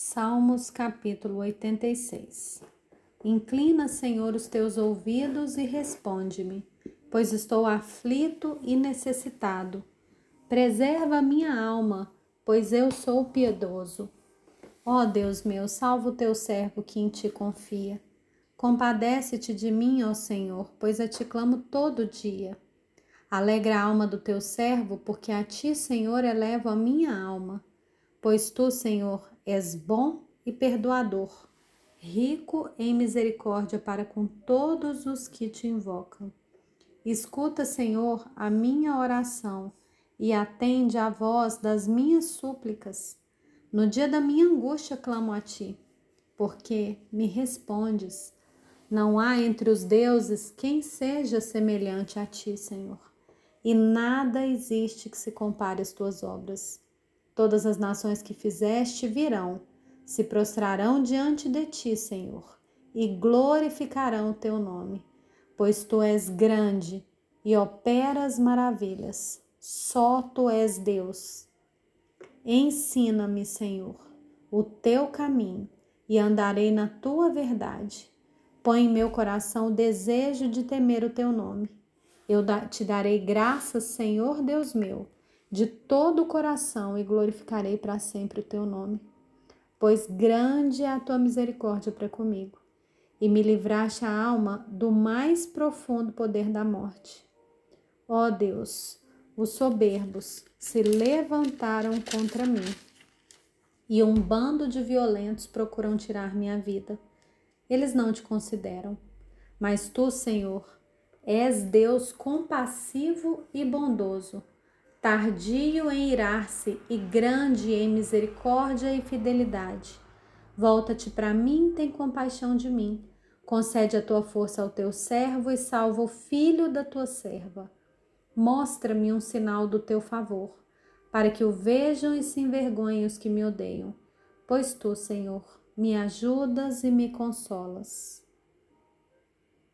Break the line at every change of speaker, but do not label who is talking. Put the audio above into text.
Salmos capítulo 86 Inclina, Senhor, os teus ouvidos e responde-me, pois estou aflito e necessitado. Preserva minha alma, pois eu sou piedoso. Ó Deus meu, salva o teu servo que em ti confia. Compadece-te de mim, ó Senhor, pois a ti clamo todo dia. Alegra a alma do teu servo, porque a ti, Senhor, elevo a minha alma. Pois tu, Senhor, és bom e perdoador, rico em misericórdia para com todos os que te invocam. Escuta, Senhor, a minha oração e atende à voz das minhas súplicas. No dia da minha angústia clamo a ti, porque me respondes. Não há entre os deuses quem seja semelhante a ti, Senhor, e nada existe que se compare às tuas obras. Todas as nações que fizeste virão, se prostrarão diante de ti, Senhor, e glorificarão o teu nome, pois tu és grande e operas maravilhas. Só tu és Deus. Ensina-me, Senhor, o teu caminho e andarei na tua verdade. Põe em meu coração o desejo de temer o teu nome. Eu te darei graças, Senhor Deus meu de todo o coração e glorificarei para sempre o teu nome. Pois grande é a tua misericórdia para comigo, e me livraste a alma do mais profundo poder da morte. Ó Deus, os soberbos se levantaram contra mim, e um bando de violentos procuram tirar minha vida. Eles não te consideram, mas tu, Senhor, és Deus compassivo e bondoso tardio em irar-se e grande em misericórdia e fidelidade. Volta-te para mim, tem compaixão de mim. Concede a tua força ao teu servo e salva o filho da tua serva. Mostra-me um sinal do teu favor, para que o vejam e se envergonhem os que me odeiam. Pois tu, Senhor, me ajudas e me consolas.